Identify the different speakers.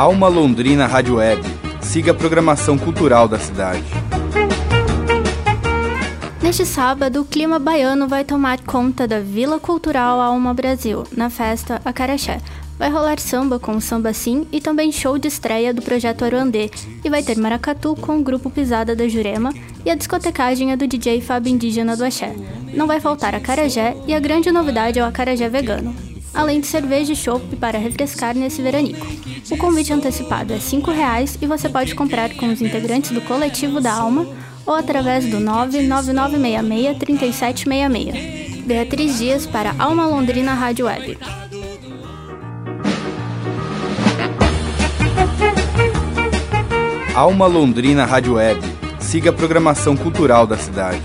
Speaker 1: Alma Londrina Rádio Web. Siga a programação cultural da cidade.
Speaker 2: Neste sábado, o clima baiano vai tomar conta da Vila Cultural Alma Brasil, na festa Acaraxé. Vai rolar samba com o Samba Sim e também show de estreia do projeto Aruandê. E vai ter maracatu com o grupo Pisada da Jurema e a discotecagem é do DJ Fábio Indígena do Axé. Não vai faltar a carajé e a grande novidade é o acarajé vegano. Além de cerveja e chopp para refrescar nesse veranico. O convite antecipado é R$ 5,00 e você pode comprar com os integrantes do Coletivo da Alma ou através do 99966-3766. Beatriz Dias para Alma Londrina Rádio Web.
Speaker 1: Alma Londrina Rádio Web. Siga a programação cultural da cidade.